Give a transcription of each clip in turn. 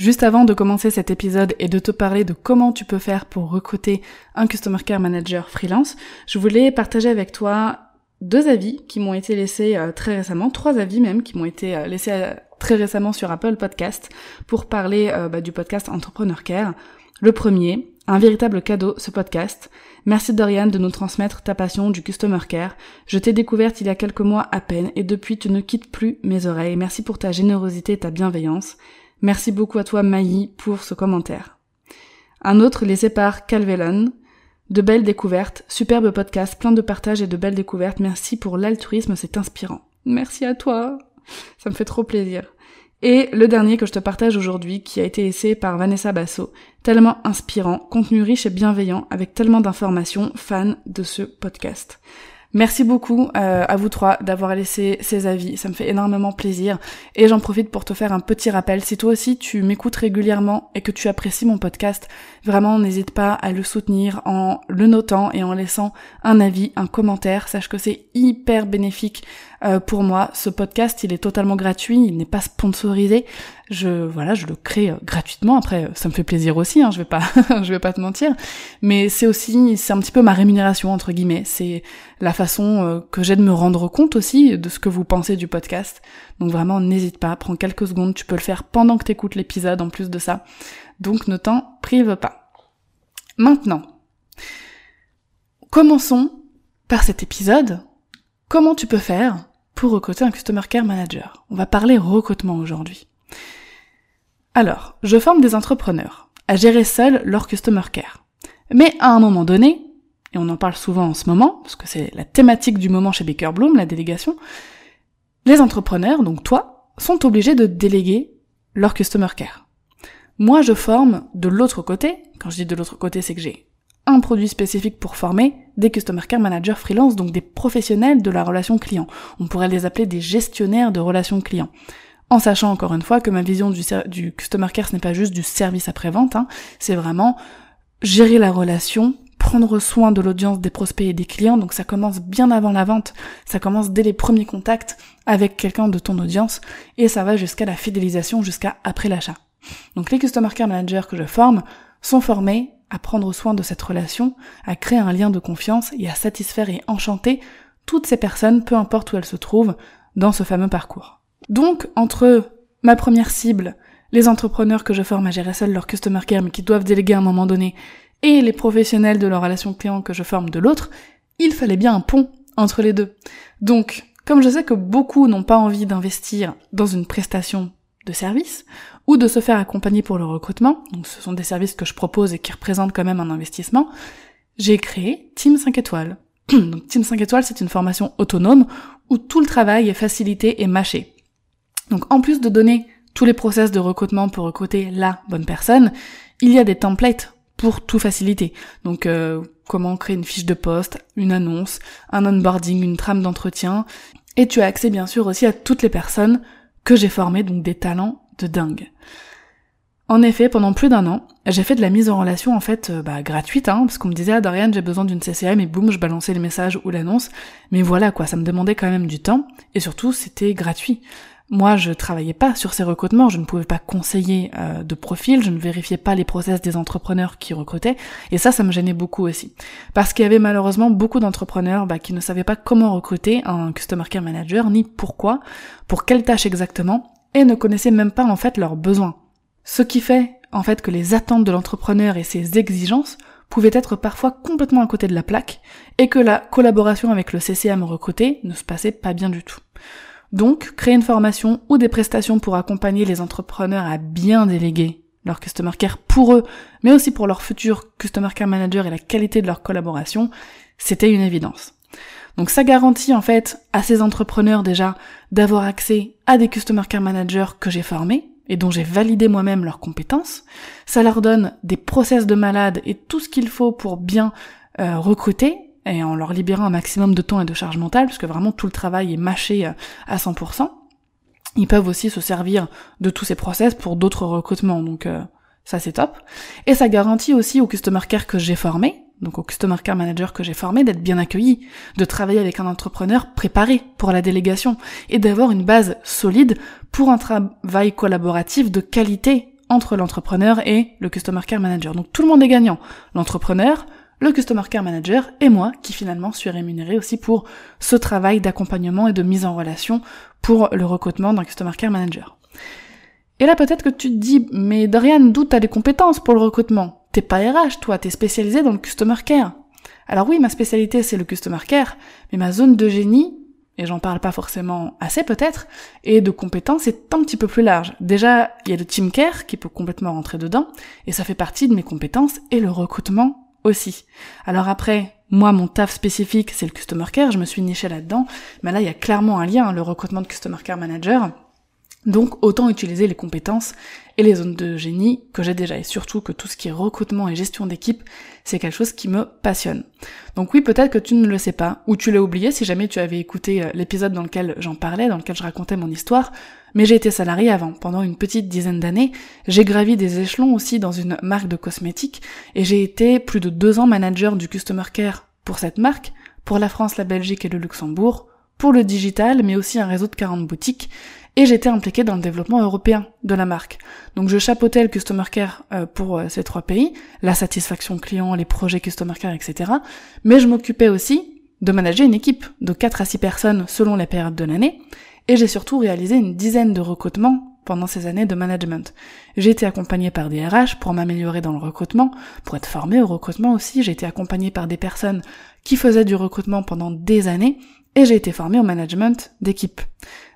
Juste avant de commencer cet épisode et de te parler de comment tu peux faire pour recruter un Customer Care Manager freelance, je voulais partager avec toi deux avis qui m'ont été laissés euh, très récemment, trois avis même qui m'ont été euh, laissés euh, très récemment sur Apple Podcast pour parler bah, du podcast Entrepreneur Care. Le premier, un véritable cadeau ce podcast. Merci Dorian de nous transmettre ta passion du Customer Care. Je t'ai découverte il y a quelques mois à peine et depuis tu ne quittes plus mes oreilles. Merci pour ta générosité et ta bienveillance. Merci beaucoup à toi Maï pour ce commentaire. Un autre laissé par Calvelon. De belles découvertes, superbe podcast, plein de partages et de belles découvertes. Merci pour l'altruisme, c'est inspirant. Merci à toi. Ça me fait trop plaisir. Et le dernier que je te partage aujourd'hui, qui a été essayé par Vanessa Basso, tellement inspirant, contenu riche et bienveillant, avec tellement d'informations, fan de ce podcast. Merci beaucoup euh, à vous trois d'avoir laissé ces avis, ça me fait énormément plaisir. Et j'en profite pour te faire un petit rappel. Si toi aussi tu m'écoutes régulièrement et que tu apprécies mon podcast, vraiment n'hésite pas à le soutenir en le notant et en laissant un avis, un commentaire. Sache que c'est hyper bénéfique euh, pour moi. Ce podcast, il est totalement gratuit, il n'est pas sponsorisé. Je voilà, je le crée euh, gratuitement. Après, ça me fait plaisir aussi. Hein, je vais pas, je vais pas te mentir. Mais c'est aussi, c'est un petit peu ma rémunération entre guillemets. C'est la façon euh, que j'ai de me rendre compte aussi de ce que vous pensez du podcast. Donc vraiment, n'hésite pas, prends quelques secondes. Tu peux le faire pendant que t'écoutes l'épisode. En plus de ça, donc ne t'en prive pas. Maintenant, commençons par cet épisode. Comment tu peux faire pour recruter un Customer Care Manager? On va parler recrutement aujourd'hui. Alors, je forme des entrepreneurs à gérer seuls leur Customer Care. Mais à un moment donné, et on en parle souvent en ce moment, parce que c'est la thématique du moment chez Baker Bloom, la délégation, les entrepreneurs, donc toi, sont obligés de déléguer leur Customer Care. Moi, je forme de l'autre côté. Quand je dis de l'autre côté, c'est que j'ai un produit spécifique pour former des Customer Care Managers freelance, donc des professionnels de la relation client. On pourrait les appeler des gestionnaires de relations clients. En sachant encore une fois que ma vision du, du Customer Care, ce n'est pas juste du service après-vente, hein, c'est vraiment gérer la relation, prendre soin de l'audience des prospects et des clients, donc ça commence bien avant la vente, ça commence dès les premiers contacts avec quelqu'un de ton audience, et ça va jusqu'à la fidélisation, jusqu'à après l'achat. Donc les Customer Care Managers que je forme sont formés à prendre soin de cette relation, à créer un lien de confiance et à satisfaire et enchanter toutes ces personnes, peu importe où elles se trouvent, dans ce fameux parcours. Donc, entre ma première cible, les entrepreneurs que je forme à gérer seuls leur customer care mais qui doivent déléguer à un moment donné, et les professionnels de leur relation client que je forme de l'autre, il fallait bien un pont entre les deux. Donc, comme je sais que beaucoup n'ont pas envie d'investir dans une prestation de service, ou de se faire accompagner pour le recrutement, donc ce sont des services que je propose et qui représentent quand même un investissement, j'ai créé Team 5 étoiles. donc Team 5 étoiles, c'est une formation autonome où tout le travail est facilité et mâché. Donc en plus de donner tous les process de recrutement pour recruter la bonne personne, il y a des templates pour tout faciliter. Donc euh, comment créer une fiche de poste, une annonce, un onboarding, une trame d'entretien. Et tu as accès bien sûr aussi à toutes les personnes que j'ai formées, donc des talents de dingue. En effet, pendant plus d'un an, j'ai fait de la mise en relation en fait euh, bah, gratuite, hein, parce qu'on me disait ah Dorian j'ai besoin d'une CCM et boum je balançais le message ou l'annonce, mais voilà quoi, ça me demandait quand même du temps et surtout c'était gratuit. Moi je travaillais pas sur ces recrutements, je ne pouvais pas conseiller euh, de profil, je ne vérifiais pas les process des entrepreneurs qui recrutaient et ça ça me gênait beaucoup aussi, parce qu'il y avait malheureusement beaucoup d'entrepreneurs bah, qui ne savaient pas comment recruter un customer care manager ni pourquoi, pour quelle tâche exactement et ne connaissaient même pas en fait leurs besoins. Ce qui fait en fait que les attentes de l'entrepreneur et ses exigences pouvaient être parfois complètement à côté de la plaque et que la collaboration avec le CCM recruté ne se passait pas bien du tout. Donc, créer une formation ou des prestations pour accompagner les entrepreneurs à bien déléguer leur customer care pour eux, mais aussi pour leur futur customer care manager et la qualité de leur collaboration, c'était une évidence. Donc ça garantit en fait à ces entrepreneurs déjà d'avoir accès à des Customer Care Managers que j'ai formés et dont j'ai validé moi-même leurs compétences. Ça leur donne des process de malade et tout ce qu'il faut pour bien euh, recruter et en leur libérant un maximum de temps et de charge mentale, puisque vraiment tout le travail est mâché euh, à 100%. Ils peuvent aussi se servir de tous ces process pour d'autres recrutements, donc euh, ça c'est top. Et ça garantit aussi au Customer Care que j'ai formé, donc au Customer Care Manager que j'ai formé, d'être bien accueilli, de travailler avec un entrepreneur préparé pour la délégation, et d'avoir une base solide pour un travail collaboratif de qualité entre l'entrepreneur et le Customer Care Manager. Donc tout le monde est gagnant. L'entrepreneur, le Customer Care Manager et moi qui finalement suis rémunéré aussi pour ce travail d'accompagnement et de mise en relation pour le recrutement d'un Customer Care Manager. Et là peut-être que tu te dis, mais Dorian, d'où t'as des compétences pour le recrutement? T'es pas RH, toi, t'es spécialisé dans le Customer Care. Alors oui, ma spécialité c'est le Customer Care, mais ma zone de génie, et j'en parle pas forcément assez peut-être, et de compétences est un petit peu plus large. Déjà, il y a le Team Care qui peut complètement rentrer dedans, et ça fait partie de mes compétences, et le recrutement aussi. Alors après, moi, mon taf spécifique, c'est le Customer Care, je me suis niché là-dedans, mais là, il y a clairement un lien, le recrutement de Customer Care Manager. Donc, autant utiliser les compétences et les zones de génie que j'ai déjà, et surtout que tout ce qui est recrutement et gestion d'équipe, c'est quelque chose qui me passionne. Donc oui, peut-être que tu ne le sais pas, ou tu l'as oublié si jamais tu avais écouté euh, l'épisode dans lequel j'en parlais, dans lequel je racontais mon histoire, mais j'ai été salarié avant, pendant une petite dizaine d'années, j'ai gravi des échelons aussi dans une marque de cosmétiques, et j'ai été plus de deux ans manager du Customer Care pour cette marque, pour la France, la Belgique et le Luxembourg, pour le digital, mais aussi un réseau de 40 boutiques, et j'étais impliquée dans le développement européen de la marque. Donc je chapeautais le Customer Care euh, pour euh, ces trois pays, la satisfaction client, les projets Customer Care, etc. Mais je m'occupais aussi de manager une équipe de 4 à 6 personnes selon les périodes de l'année, et j'ai surtout réalisé une dizaine de recrutements pendant ces années de management. J'ai été accompagnée par des RH pour m'améliorer dans le recrutement, pour être formée au recrutement aussi, j'ai été accompagnée par des personnes qui faisaient du recrutement pendant des années, et j'ai été formée au management d'équipe.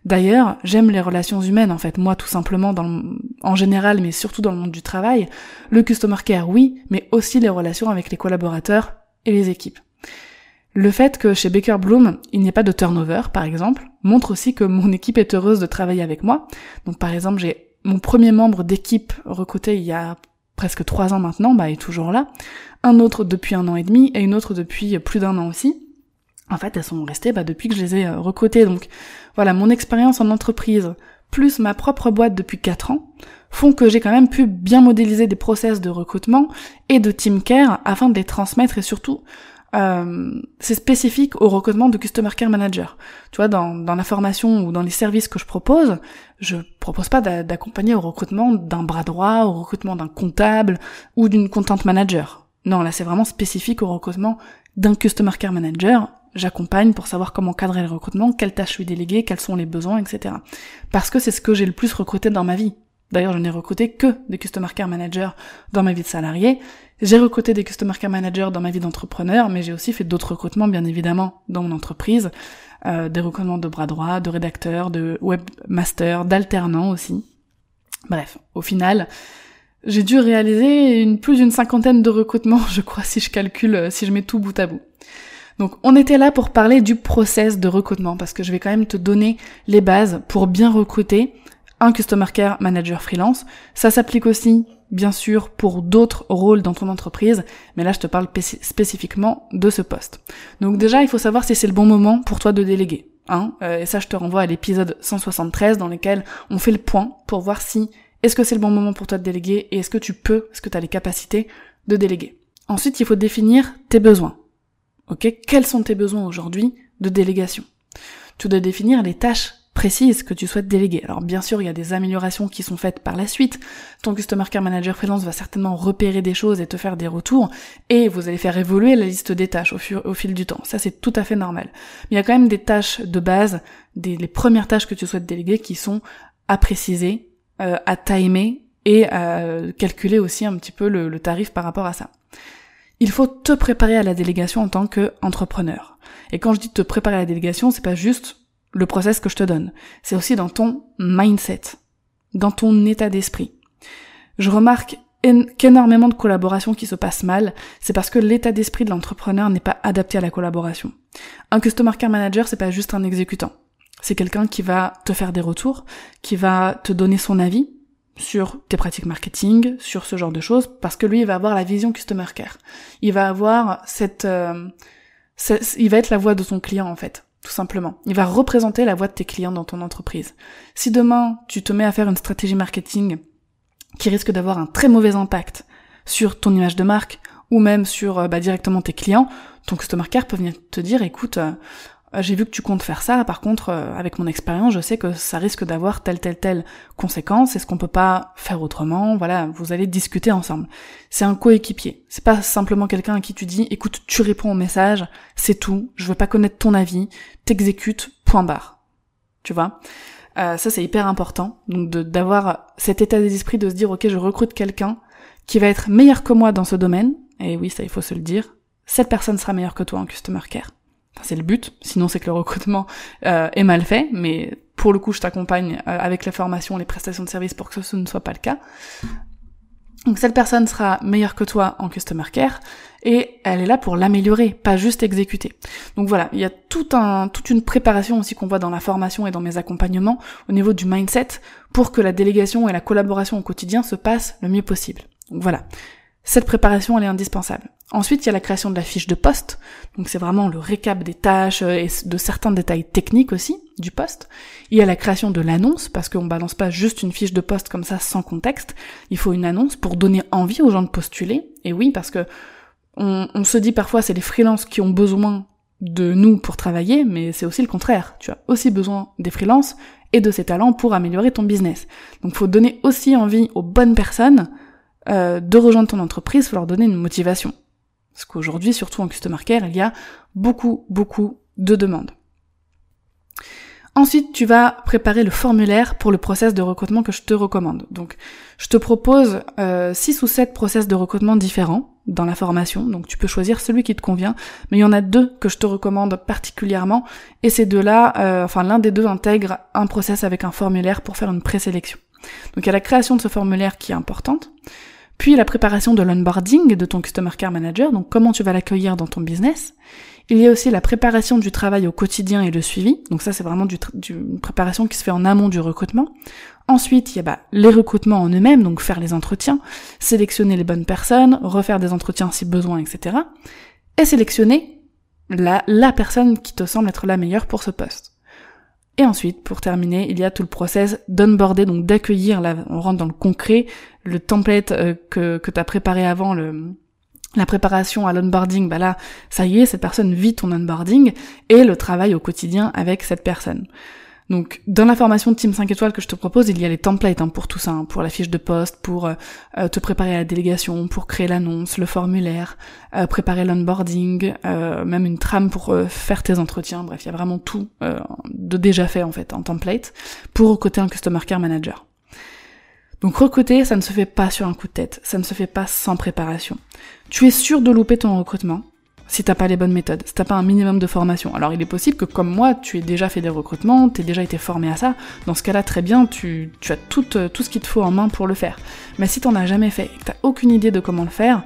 D'ailleurs, j'aime les relations humaines en fait, moi tout simplement en général, mais surtout dans le monde du travail. Le customer care, oui, mais aussi les relations avec les collaborateurs et les équipes. Le fait que chez Baker Bloom, il n'y ait pas de turnover, par exemple, montre aussi que mon équipe est heureuse de travailler avec moi. Donc par exemple, j'ai mon premier membre d'équipe recruté il y a presque trois ans maintenant, bah, est toujours là. Un autre depuis un an et demi et une autre depuis plus d'un an aussi. En fait, elles sont restées bah, depuis que je les ai euh, recrutées. Donc voilà, mon expérience en entreprise plus ma propre boîte depuis quatre ans font que j'ai quand même pu bien modéliser des process de recrutement et de team care afin de les transmettre et surtout euh, c'est spécifique au recrutement de Customer Care Manager. Tu vois, dans, dans la formation ou dans les services que je propose, je propose pas d'accompagner au recrutement d'un bras droit, au recrutement d'un comptable ou d'une content manager. Non, là c'est vraiment spécifique au recrutement d'un Customer Care Manager. J'accompagne pour savoir comment cadrer le recrutement, quelles tâches lui déléguer, quels sont les besoins, etc. Parce que c'est ce que j'ai le plus recruté dans ma vie. D'ailleurs, je n'ai recruté que des Customer Care Managers dans ma vie de salarié. J'ai recruté des Customer Care Managers dans ma vie d'entrepreneur, mais j'ai aussi fait d'autres recrutements, bien évidemment, dans mon entreprise. Euh, des recrutements de bras droit, de rédacteurs, de webmasters, d'alternants aussi. Bref, au final, j'ai dû réaliser une, plus d'une cinquantaine de recrutements, je crois, si je calcule, si je mets tout bout à bout. Donc on était là pour parler du process de recrutement, parce que je vais quand même te donner les bases pour bien recruter un Customer Care Manager freelance. Ça s'applique aussi, bien sûr, pour d'autres rôles dans ton entreprise, mais là je te parle spécifiquement de ce poste. Donc déjà, il faut savoir si c'est le bon moment pour toi de déléguer. Hein euh, et ça, je te renvoie à l'épisode 173 dans lequel on fait le point pour voir si est-ce que c'est le bon moment pour toi de déléguer et est-ce que tu peux, est-ce que tu as les capacités de déléguer. Ensuite, il faut définir tes besoins. Ok Quels sont tes besoins aujourd'hui de délégation? Tu dois définir les tâches précise que tu souhaites déléguer. Alors bien sûr, il y a des améliorations qui sont faites par la suite. Ton Customer Care Manager freelance va certainement repérer des choses et te faire des retours, et vous allez faire évoluer la liste des tâches au, fil du temps. Ça, c'est tout à fait normal. Mais il y a quand même des tâches de base, des, les premières tâches que tu souhaites déléguer qui sont à préciser, euh, à timer et à calculer aussi un petit peu le tarif par rapport à ça. Il faut te préparer à la délégation en tant qu'entrepreneur. Et quand je dis te préparer à la délégation, c'est pas juste le process que je te donne. C'est aussi dans ton mindset, dans ton état d'esprit. Je remarque qu'énormément de collaborations qui se passent mal, c'est parce que l'état d'esprit de l'entrepreneur n'est pas adapté à la collaboration. Un Customer Care Manager, c'est pas juste un exécutant. C'est quelqu'un qui va te faire des retours, qui va te donner son avis sur tes pratiques marketing, sur ce genre de choses, parce que lui, il va avoir la vision Customer Care. Il va avoir cette... Euh, il va être la voix de son client, en fait tout simplement. Il va représenter la voix de tes clients dans ton entreprise. Si demain tu te mets à faire une stratégie marketing qui risque d'avoir un très mauvais impact sur ton image de marque ou même sur euh, bah, directement tes clients, ton customer care peut venir te dire écoute, euh, j'ai vu que tu comptes faire ça, par contre, euh, avec mon expérience, je sais que ça risque d'avoir telle, telle, telle conséquence, est-ce qu'on peut pas faire autrement? Voilà, vous allez discuter ensemble. C'est un coéquipier. C'est pas simplement quelqu'un à qui tu dis, écoute, tu réponds au message, c'est tout, je veux pas connaître ton avis, t'exécutes, point barre. Tu vois? Euh, Ça, c'est hyper important. Donc, d'avoir cet état d'esprit de se dire, ok, je recrute quelqu'un qui va être meilleur que moi dans ce domaine, et oui, ça, il faut se le dire, cette personne sera meilleure que toi en customer care c'est le but, sinon c'est que le recrutement euh, est mal fait, mais pour le coup je t'accompagne euh, avec la formation, les prestations de services pour que ce ne soit pas le cas. Donc cette personne sera meilleure que toi en customer care et elle est là pour l'améliorer, pas juste exécuter. Donc voilà, il y a tout un, toute une préparation aussi qu'on voit dans la formation et dans mes accompagnements au niveau du mindset pour que la délégation et la collaboration au quotidien se passent le mieux possible. Donc voilà, cette préparation, elle est indispensable. Ensuite, il y a la création de la fiche de poste. Donc c'est vraiment le récap des tâches euh, et de certains détails techniques aussi du poste. Il y a la création de l'annonce, parce qu'on balance pas juste une fiche de poste comme ça sans contexte. Il faut une annonce pour donner envie aux gens de postuler. Et oui, parce que on, se dit parfois c'est les freelances qui ont besoin de nous pour travailler, mais c'est aussi le contraire. Tu as aussi besoin des freelances et de ces talents pour améliorer ton business. Donc faut donner aussi envie aux bonnes personnes euh, de rejoindre ton entreprise, faut leur donner une motivation. Parce qu'aujourd'hui, surtout en customer care, il y a beaucoup, beaucoup de demandes. Ensuite, tu vas préparer le formulaire pour le process de recrutement que je te recommande. Donc, je te propose euh, 6 ou 7 process de recrutement différents dans la formation. Donc, tu peux choisir celui qui te convient. Mais il y en a deux que je te recommande particulièrement. Et ces deux-là, euh, enfin, l'un des deux intègre un process avec un formulaire pour faire une présélection. Donc, il y a la création de ce formulaire qui est importante. Puis la préparation de l'onboarding de ton Customer Care Manager, donc comment tu vas l'accueillir dans ton business. Il y a aussi la préparation du travail au quotidien et le suivi. Donc ça, c'est vraiment du, une préparation qui se fait en amont du recrutement. Ensuite, il y a bah, les recrutements en eux-mêmes, donc faire les entretiens, sélectionner les bonnes personnes, refaire des entretiens si besoin, etc. Et sélectionner la, la personne qui te semble être la meilleure pour ce poste. Et ensuite, pour terminer, il y a tout le process d'onboarder, donc d'accueillir, là on rentre dans le concret, le template euh, que, que tu as préparé avant, la préparation à l'onboarding, bah là, ça y est, cette personne vit ton onboarding, et le travail au quotidien avec cette personne. Donc dans la formation de Team 5 étoiles que je te propose, il y a les templates hein, pour tout ça, hein, pour la fiche de poste, pour euh, euh, te préparer à la délégation, pour créer l'annonce, le formulaire, euh, préparer l'onboarding, même une trame pour faire tes entretiens, bref, il y a vraiment tout de déjà fait en fait en template pour recruter un Customer Care Manager. Donc recruter, ça ne se fait pas sur un coup de tête, ça ne se fait pas sans préparation. Tu es sûr de louper ton recrutement, si t'as pas les bonnes méthodes, si t'as pas un minimum de formation. Alors il est possible que comme moi, tu aies déjà fait des recrutements, t'aies déjà été formé à ça, dans ce cas-là très bien, tu, as tout, euh, tout ce qu'il te faut en main pour le faire. Mais si t'en as jamais fait que t'as aucune idée de comment le faire,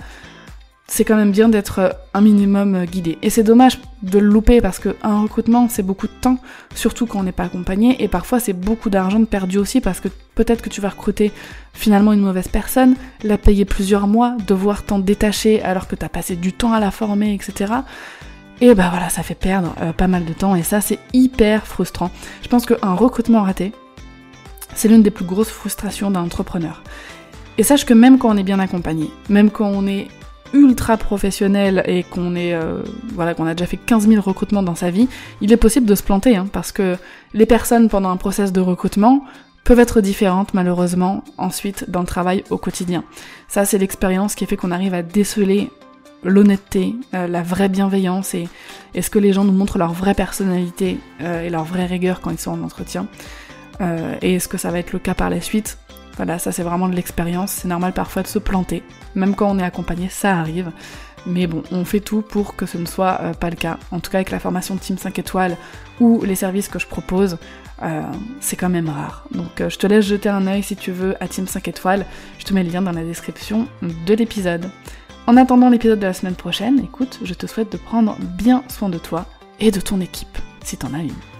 c'est quand même bien d'être euh, un minimum euh, guidé. Et c'est dommage de le louper parce que un recrutement c'est beaucoup de temps, surtout quand on n'est pas accompagné, et parfois c'est beaucoup d'argent perdu aussi parce que peut-être que tu vas recruter finalement une mauvaise personne, la payer plusieurs mois, devoir t'en détacher alors que t'as passé du temps à la former, etc. Et bah voilà, ça fait perdre euh, pas mal de temps et ça c'est hyper frustrant. Je pense qu'un recrutement raté, c'est l'une des plus grosses frustrations d'un entrepreneur. Et sache que même quand on est bien accompagné, même quand on est ultra professionnel et qu'on est euh, voilà qu'on a déjà fait 15 000 recrutements dans sa vie, il est possible de se planter hein, parce que les personnes pendant un process de recrutement peuvent être différentes malheureusement ensuite dans le travail au quotidien. Ça c'est l'expérience qui fait qu'on arrive à déceler l'honnêteté, euh, la vraie bienveillance et est-ce que les gens nous montrent leur vraie personnalité euh, et leur vraie rigueur quand ils sont en entretien. et est-ce que ça va être le cas par la suite voilà, ça c'est vraiment de l'expérience, c'est normal parfois de se planter, même quand on est accompagné, ça arrive. Mais bon, on fait tout pour que ce ne soit euh, pas le cas. En tout cas, avec la formation Team 5 étoiles ou les services que je propose, euh, c'est quand même rare. Donc euh, je te laisse jeter un œil si tu veux à Team 5 étoiles, je te mets le lien dans la description de l'épisode. En attendant l'épisode de la semaine prochaine, écoute, je te souhaite de prendre bien soin de toi et de ton équipe, si t'en as une.